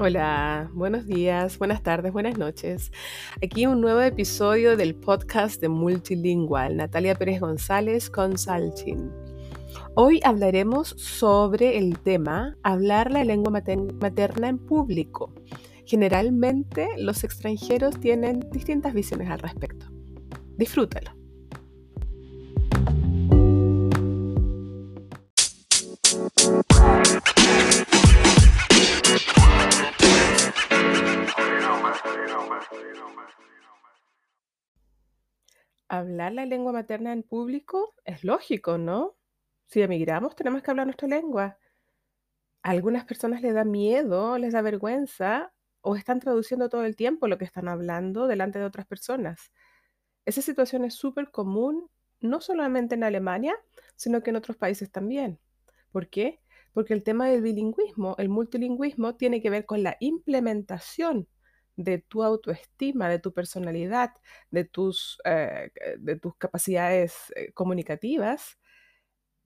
Hola, buenos días, buenas tardes, buenas noches. Aquí un nuevo episodio del podcast de Multilingual, Natalia Pérez González Consulting. Hoy hablaremos sobre el tema hablar la lengua materna en público. Generalmente los extranjeros tienen distintas visiones al respecto. Disfrútalo. Hablar la lengua materna en público es lógico, ¿no? Si emigramos, tenemos que hablar nuestra lengua. A algunas personas les da miedo, les da vergüenza o están traduciendo todo el tiempo lo que están hablando delante de otras personas. Esa situación es súper común, no solamente en Alemania, sino que en otros países también. ¿Por qué? Porque el tema del bilingüismo, el multilingüismo, tiene que ver con la implementación de tu autoestima, de tu personalidad, de tus, eh, de tus capacidades eh, comunicativas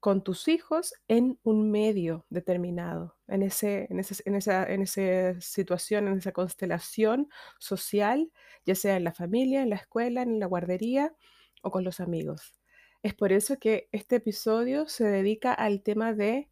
con tus hijos en un medio determinado, en, ese, en, ese, en, esa, en esa situación, en esa constelación social, ya sea en la familia, en la escuela, en la guardería o con los amigos. Es por eso que este episodio se dedica al tema de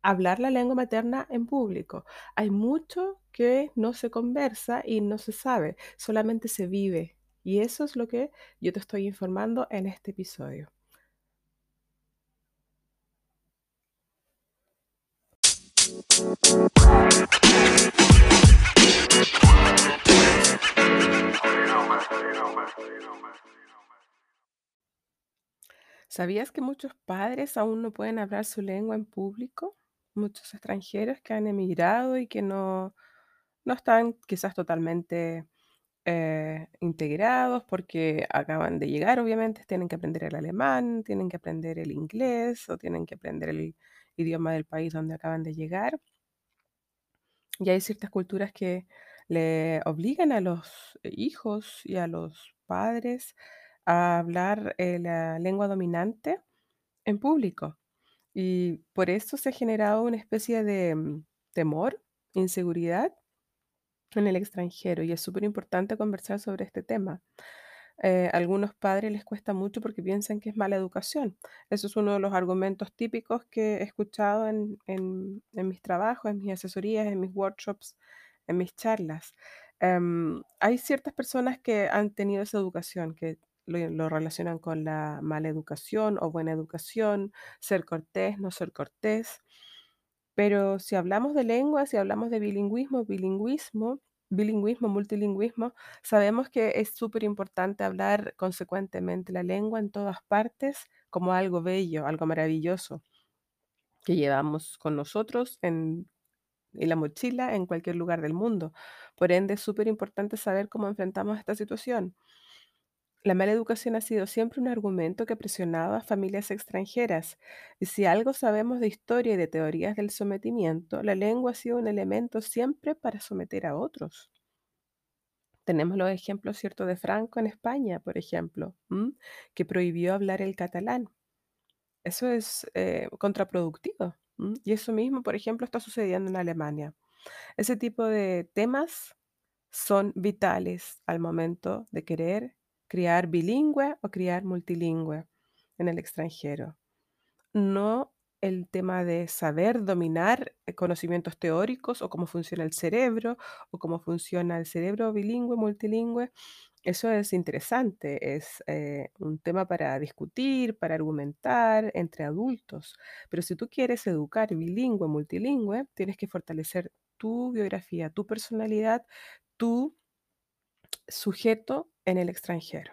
hablar la lengua materna en público. Hay mucho que no se conversa y no se sabe, solamente se vive. Y eso es lo que yo te estoy informando en este episodio. ¿Sabías que muchos padres aún no pueden hablar su lengua en público? muchos extranjeros que han emigrado y que no, no están quizás totalmente eh, integrados porque acaban de llegar, obviamente, tienen que aprender el alemán, tienen que aprender el inglés o tienen que aprender el idioma del país donde acaban de llegar. Y hay ciertas culturas que le obligan a los hijos y a los padres a hablar eh, la lengua dominante en público. Y por eso se ha generado una especie de mm, temor, inseguridad en el extranjero y es súper importante conversar sobre este tema. Eh, a algunos padres les cuesta mucho porque piensan que es mala educación. Eso es uno de los argumentos típicos que he escuchado en, en- mis trabajos, en mis asesorías, en mis workshops, en mis charlas. Em, hay ciertas personas que han tenido esa educación, que lo relacionan con la mala educación o buena educación, ser cortés, no ser cortés. Pero si hablamos de lengua, si hablamos de bilingüismo, bilingüismo, bilingüismo, multilingüismo, sabemos que es súper importante hablar consecuentemente la lengua en todas partes como algo bello, algo maravilloso que llevamos con nosotros en, en la mochila en cualquier lugar del mundo. Por ende, es súper importante saber cómo enfrentamos esta situación. La mala educación ha sido siempre un argumento que presionaba a familias extranjeras, y si algo sabemos de historia y de teorías del sometimiento, la lengua ha sido un elemento siempre para someter a otros. Tenemos los ejemplos, ¿cierto?, de Franco en España, por ejemplo, que prohibió hablar el catalán. Eso es eh, contraproductivo. Y eso mismo, por ejemplo, está sucediendo en Alemania. Ese tipo de temas son vitales al momento de querer criar bilingüe o criar multilingüe en el extranjero. No el tema de saber dominar eh, conocimientos teóricos o cómo funciona el cerebro o cómo funciona el cerebro bilingüe, multilingüe. Eso es interesante, es eh, un tema para discutir, para argumentar entre adultos. Pero si tú quieres educar bilingüe, multilingüe, tienes que fortalecer tu biografía, tu personalidad, tu sujeto en el extranjero.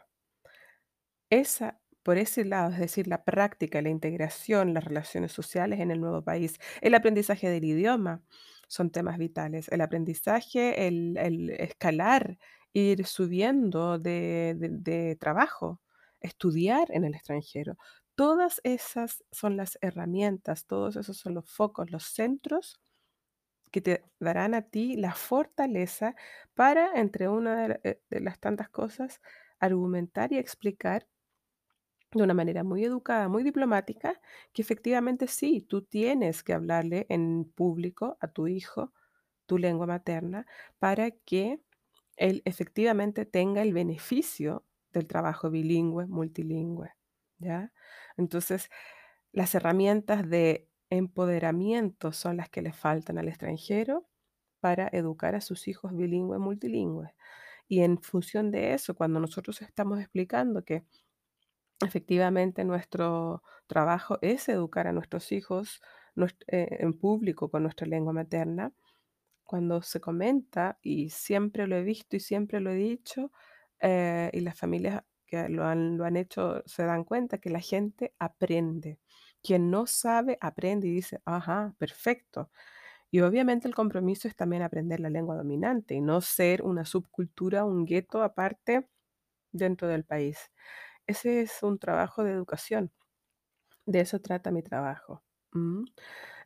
Esa, por ese lado, es decir, la práctica, la integración, las relaciones sociales en el nuevo país, el aprendizaje del idioma, son temas vitales. El aprendizaje, el, escalar, ir subiendo de trabajo, estudiar en el extranjero. Todas esas son las herramientas, todos esos son los focos, los centros que te darán a ti la fortaleza para, entre una eh, de las tantas cosas, argumentar y explicar de una manera muy educada, muy diplomática, que efectivamente sí, tú tienes que hablarle en público a tu hijo tu lengua materna para que él efectivamente tenga el beneficio del trabajo bilingüe, multilingüe, ¿ya? Entonces, las herramientas de empoderamiento son las que le faltan al extranjero para educar a sus hijos bilingües, multilingües. Y en función de eso, cuando nosotros estamos explicando que efectivamente nuestro trabajo es educar a nuestros hijos eh, en público con nuestra lengua materna, cuando se comenta, y siempre lo he visto y siempre lo he dicho, eh, y las familias que lo han, lo han hecho se dan cuenta que la gente aprende. Quien no sabe, aprende y dice, ajá, perfecto. Y obviamente el compromiso es también aprender la lengua dominante y no ser una subcultura, un gueto aparte dentro del país. Ese es un trabajo de educación. De eso trata mi trabajo.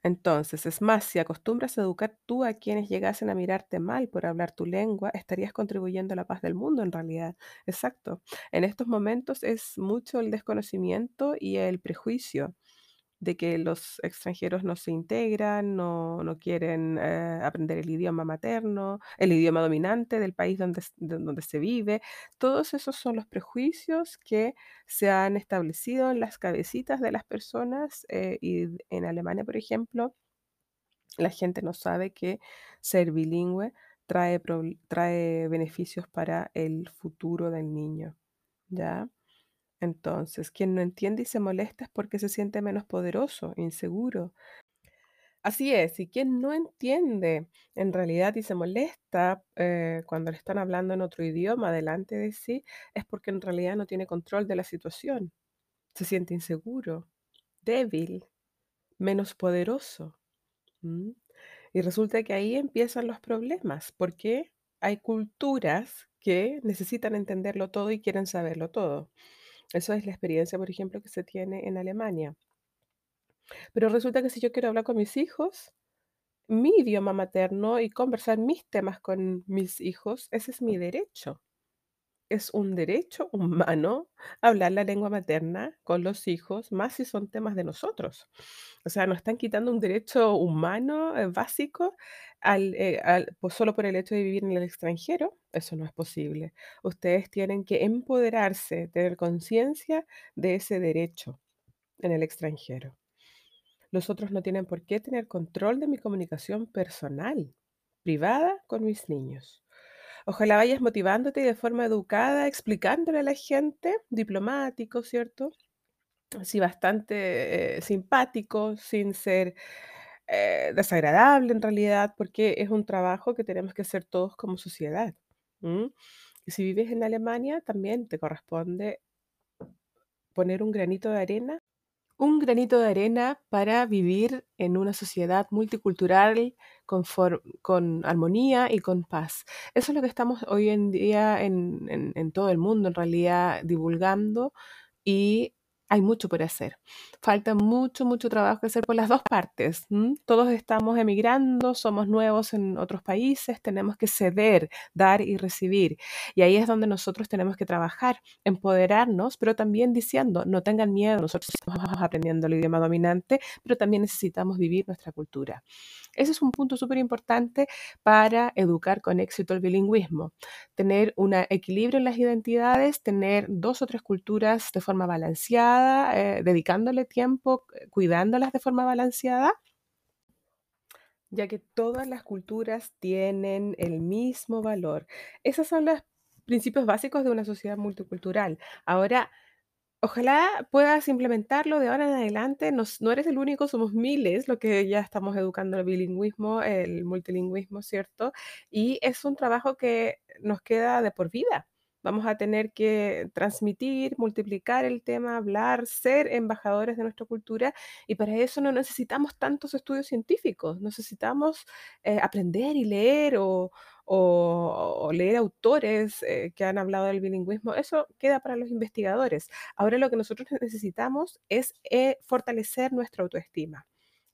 Entonces, es más, si acostumbras a educar tú a quienes llegasen a mirarte mal por hablar tu lengua, estarías contribuyendo a la paz del mundo en realidad. Exacto. En estos momentos es mucho el desconocimiento y el prejuicio de que los extranjeros no se integran, no, no quieren eh, aprender el idioma materno, el idioma dominante del país donde, donde se vive. Todos esos son los prejuicios que se han establecido en las cabecitas de las personas eh, y en Alemania, por ejemplo, la gente no sabe que ser bilingüe trae, trae beneficios para el futuro del niño, ¿ya? Entonces, quien no entiende y se molesta es porque se siente menos poderoso, inseguro. Así es, y quien no entiende en realidad y se molesta eh, cuando le están hablando en otro idioma delante de sí, es porque en realidad no tiene control de la situación. Se siente inseguro, débil, menos poderoso. Y resulta que ahí empiezan los problemas, porque hay culturas que necesitan entenderlo todo y quieren saberlo todo. Eso es la experiencia, por ejemplo, que se tiene en Alemania. Pero resulta que si yo quiero hablar con mis hijos, mi idioma materno y conversar mis temas con mis hijos, ese es mi derecho. Es un derecho humano hablar la lengua materna con los hijos, más si son temas de nosotros. O sea, nos están quitando un derecho humano eh, básico eh, pues solo por el hecho de vivir en el extranjero. Eso no es posible. Ustedes tienen que empoderarse, tener conciencia de ese derecho en el extranjero. Los otros no tienen por qué tener control de mi comunicación personal, privada con mis niños. Ojalá vayas motivándote y de forma educada, explicándole a la gente, diplomático, ¿cierto? Así bastante eh, simpático, sin ser eh, desagradable en realidad, porque es un trabajo que tenemos que hacer todos como sociedad. Y si vives en Alemania, también te corresponde poner un granito de arena Un granito de arena para vivir en una sociedad multicultural con, con armonía y con paz. Eso es lo que estamos hoy en día en, en- en todo el mundo, en realidad, divulgando y hay mucho por hacer. Falta mucho, mucho trabajo que hacer por las dos partes. ¿m? Todos estamos emigrando, somos nuevos en otros países, tenemos que ceder, dar y recibir. Y ahí es donde nosotros tenemos que trabajar empoderarnos, pero también diciendo, no tengan miedo, nosotros estamos aprendiendo el idioma dominante, pero también necesitamos vivir nuestra cultura. Ese es un punto súper importante para educar con éxito el bilingüismo. Tener un equilibrio en las identidades, tener dos o tres culturas de forma balanceada, eh, dedicándole tiempo, eh, cuidándolas de forma balanceada ya que todas las culturas tienen el mismo valor. Esos son los principios básicos de una sociedad multicultural. Ahora, Ojalá puedas implementarlo de ahora en adelante. No eres el único, somos miles los que ya estamos educando el bilingüismo, el multilingüismo, ¿cierto? Y es un trabajo que nos queda de por vida. Vamos a tener que transmitir, multiplicar el tema, hablar, ser embajadores de nuestra cultura y para eso no necesitamos tantos estudios científicos, necesitamos eh, aprender y leer o, leer autores eh, que han hablado del bilingüismo. Eso queda para los investigadores. Ahora lo que nosotros necesitamos es eh, fortalecer nuestra autoestima.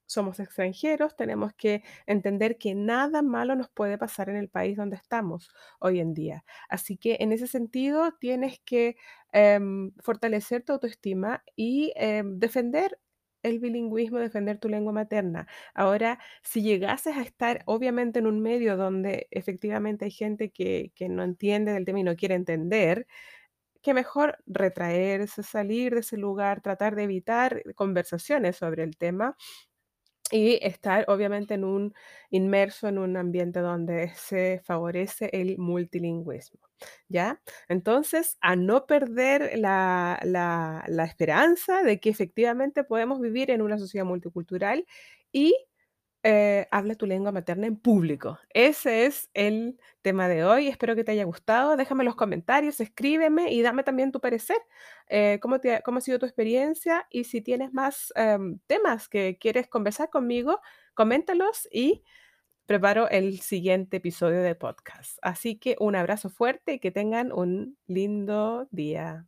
Somos extranjeros, tenemos que entender que nada malo nos puede pasar en el país donde estamos hoy en día. Así que en ese sentido tienes que em, fortalecer tu autoestima y em, defender el bilingüismo, defender tu lengua materna. Ahora, si llegases a estar, obviamente, en un medio donde efectivamente hay gente que que no entiende del tema y no quiere entender, qué mejor retraerse, salir de ese lugar, tratar de evitar conversaciones sobre el tema y estar, obviamente, en un inmerso en un ambiente donde se favorece el multilingüismo, ¿ya? Entonces, a no perder la la la esperanza de que efectivamente podemos vivir en una sociedad multicultural y eh, habla tu lengua materna en público. Ese es el tema de hoy. Espero que te haya gustado. Déjame los comentarios, escríbeme y dame también tu parecer. Eh, ¿cómo te ha sido tu experiencia? Y si tienes más, em, temas que quieres conversar conmigo, coméntalos y preparo el siguiente episodio de podcast. Así que un abrazo fuerte y que tengan un lindo día.